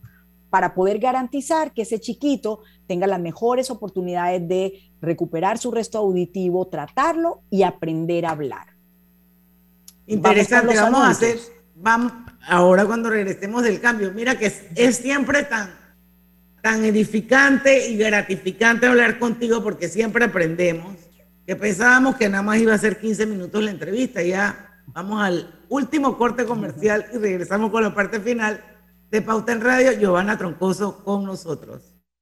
para poder garantizar que ese chiquito tenga las mejores oportunidades de recuperar su resto auditivo, tratarlo y aprender a hablar. Interesante, vamos, a hacer, vamos, ahora cuando regresemos del cambio, mira que es, es siempre tan, tan edificante y gratificante hablar contigo porque siempre aprendemos que pensábamos que nada más iba a ser 15 minutos la entrevista. Ya vamos al último corte comercial y regresamos con la parte final de Pauta en Radio. Giovanna Troncoso con nosotros.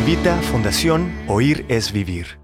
Invita Fundación Oír es Vivir.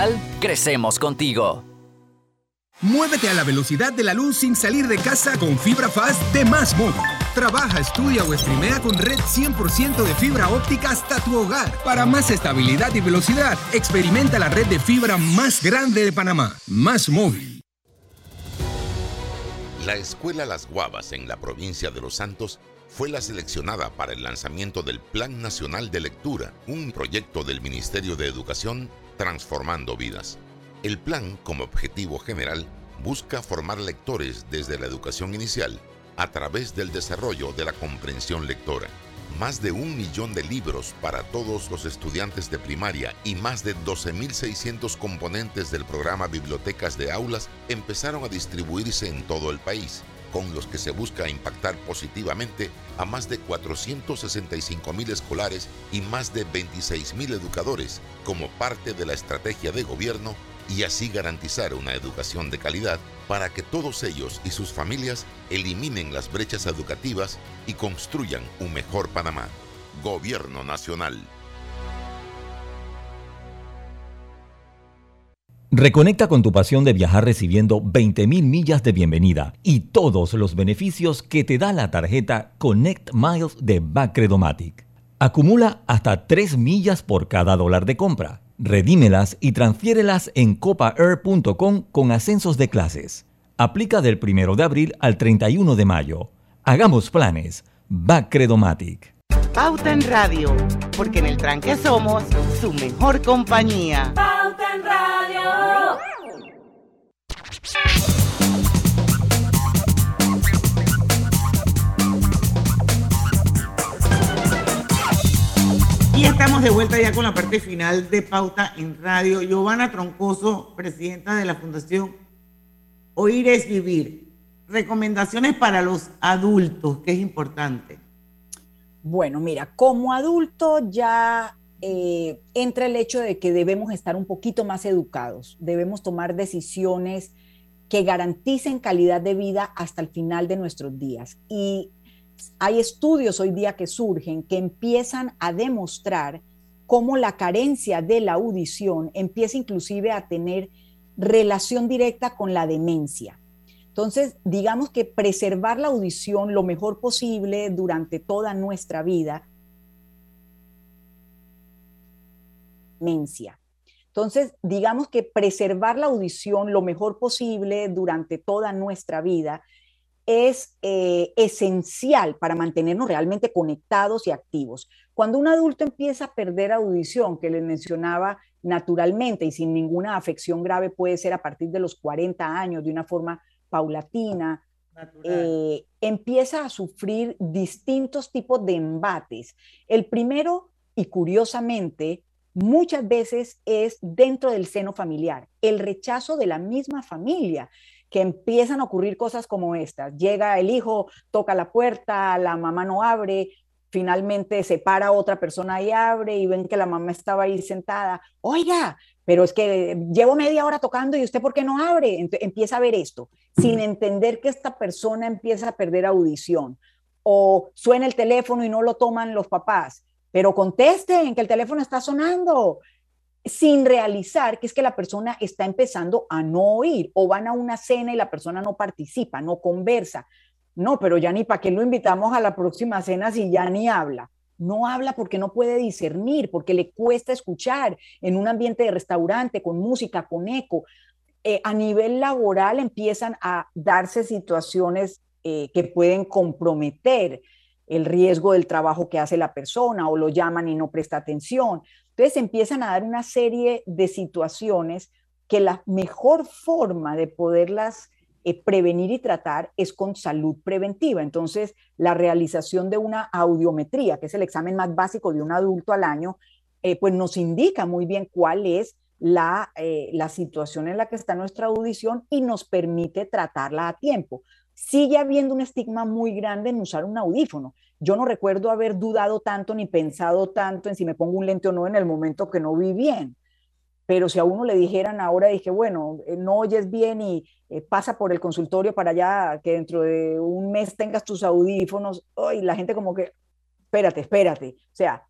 crecemos contigo. Muévete a la velocidad de la luz sin salir de casa con fibra fast de Más Móvil. Trabaja, estudia o streamea con red 100% de fibra óptica hasta tu hogar. Para más estabilidad y velocidad, experimenta la red de fibra más grande de Panamá. Más Móvil. La Escuela Las Guavas en la provincia de Los Santos fue la seleccionada para el lanzamiento del Plan Nacional de Lectura, un proyecto del Ministerio de Educación transformando vidas. El plan, como objetivo general, busca formar lectores desde la educación inicial a través del desarrollo de la comprensión lectora. Más de un millón de libros para todos los estudiantes de primaria y más de 12.600 componentes del programa Bibliotecas de Aulas empezaron a distribuirse en todo el país con los que se busca impactar positivamente a más de 465 mil escolares y más de 26 mil educadores como parte de la estrategia de gobierno y así garantizar una educación de calidad para que todos ellos y sus familias eliminen las brechas educativas y construyan un mejor Panamá. Gobierno Nacional. Reconecta con tu pasión de viajar recibiendo 20.000 millas de bienvenida y todos los beneficios que te da la tarjeta Connect Miles de Bacredomatic. Acumula hasta 3 millas por cada dólar de compra. Redímelas y transfiérelas en copaair.com con ascensos de clases. Aplica del 1 de abril al 31 de mayo. Hagamos planes. Bacredomatic. Pauta en Radio, porque en el tranque somos su mejor compañía. Pauta en Radio. Y estamos de vuelta ya con la parte final de Pauta en Radio. Giovanna Troncoso, presidenta de la Fundación Oír es Vivir. Recomendaciones para los adultos, que es importante. Bueno, mira, como adulto ya eh, entra el hecho de que debemos estar un poquito más educados, debemos tomar decisiones que garanticen calidad de vida hasta el final de nuestros días. Y hay estudios hoy día que surgen que empiezan a demostrar cómo la carencia de la audición empieza inclusive a tener relación directa con la demencia. Entonces, digamos que preservar la audición lo mejor posible durante toda nuestra vida. Entonces, digamos que preservar la audición lo mejor posible durante toda nuestra vida es eh, esencial para mantenernos realmente conectados y activos. Cuando un adulto empieza a perder audición, que les mencionaba naturalmente y sin ninguna afección grave, puede ser a partir de los 40 años, de una forma paulatina, eh, empieza a sufrir distintos tipos de embates. El primero, y curiosamente, muchas veces es dentro del seno familiar, el rechazo de la misma familia, que empiezan a ocurrir cosas como estas. Llega el hijo, toca la puerta, la mamá no abre, finalmente se para otra persona y abre y ven que la mamá estaba ahí sentada. Oiga, pero es que llevo media hora tocando y usted por qué no abre. empieza a ver esto, sin entender que esta persona empieza a perder audición. O suena el teléfono y no lo toman los papás, pero contesten que el teléfono está sonando, sin realizar que es que la persona está empezando a no oír o van a una cena y la persona no participa, no conversa. No, pero ya ni para qué lo invitamos a la próxima cena si ya ni habla. No habla porque no puede discernir, porque le cuesta escuchar en un ambiente de restaurante, con música, con eco. Eh, a nivel laboral empiezan a darse situaciones eh, que pueden comprometer el riesgo del trabajo que hace la persona o lo llaman y no presta atención. Entonces empiezan a dar una serie de situaciones que la mejor forma de poderlas eh, prevenir y tratar es con salud preventiva. Entonces, la realización de una audiometría, que es el examen más básico de un adulto al año, eh, pues nos indica muy bien cuál es la, eh, la situación en la que está nuestra audición y nos permite tratarla a tiempo. Sigue habiendo un estigma muy grande en usar un audífono. Yo no recuerdo haber dudado tanto ni pensado tanto en si me pongo un lente o no en el momento que no vi bien. Pero si a uno le dijeran ahora, dije, bueno, eh, no oyes bien y eh, pasa por el consultorio para allá, que dentro de un mes tengas tus audífonos, y la gente como que, espérate, espérate. O sea,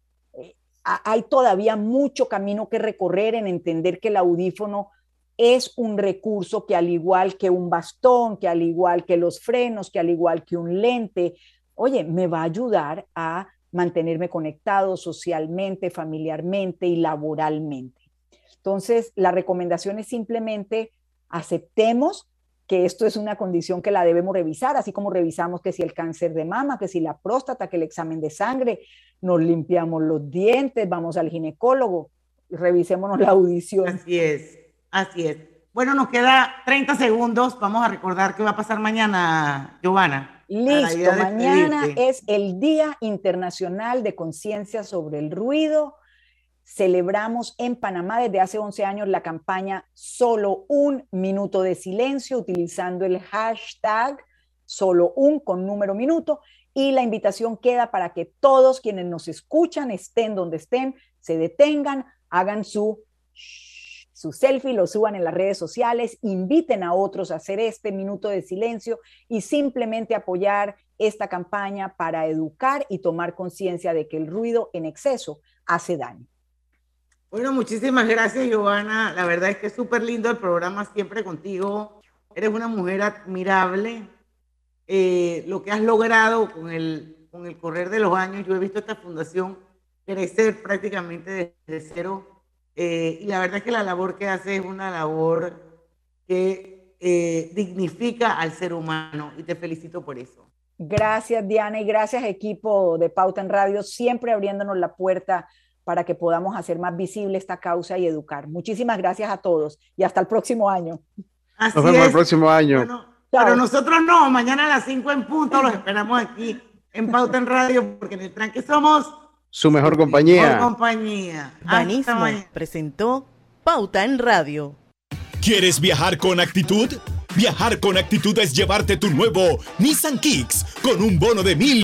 hay todavía mucho camino que recorrer en entender que el audífono es un recurso que al igual que un bastón, que al igual que los frenos, que al igual que un lente, oye, me va a ayudar a mantenerme conectado socialmente, familiarmente y laboralmente. Entonces, la recomendación es simplemente aceptemos que esto es una condición que la debemos revisar, así como revisamos que si el cáncer de mama, que si la próstata, que el examen de sangre, nos limpiamos los dientes, vamos al ginecólogo, revisémonos la audición. Así es, así es. Bueno, nos queda 30 segundos. Vamos a recordar qué va a pasar mañana, Giovanna. Listo, mañana es el Día Internacional de Conciencia sobre el Ruido celebramos en Panamá desde hace 11 años la campaña Solo un minuto de silencio utilizando el hashtag solo un con número minuto y la invitación queda para que todos quienes nos escuchan, estén donde estén, se detengan, hagan su su selfie, lo suban en las redes sociales, inviten a otros a hacer este minuto de silencio y simplemente apoyar esta campaña para educar y tomar conciencia de que el ruido en exceso hace daño. Bueno, muchísimas gracias, Giovanna. La verdad es que es súper lindo el programa siempre contigo. Eres una mujer admirable. Eh, lo que has logrado con el, con el correr de los años, yo he visto esta fundación crecer prácticamente desde cero. Eh, y la verdad es que la labor que hace es una labor que eh, dignifica al ser humano y te felicito por eso. Gracias, Diana, y gracias, equipo de Pauta en Radio, siempre abriéndonos la puerta para que podamos hacer más visible esta causa y educar. Muchísimas gracias a todos y hasta el próximo año. Nos vemos el próximo año. pero nosotros no, mañana a las 5 en punto los esperamos aquí en Pauta en Radio porque en el tranque somos su mejor compañía. Mejor compañía. Banismo presentó Pauta en Radio. ¿Quieres viajar con actitud? Viajar con actitud es llevarte tu nuevo Nissan Kicks con un bono de mil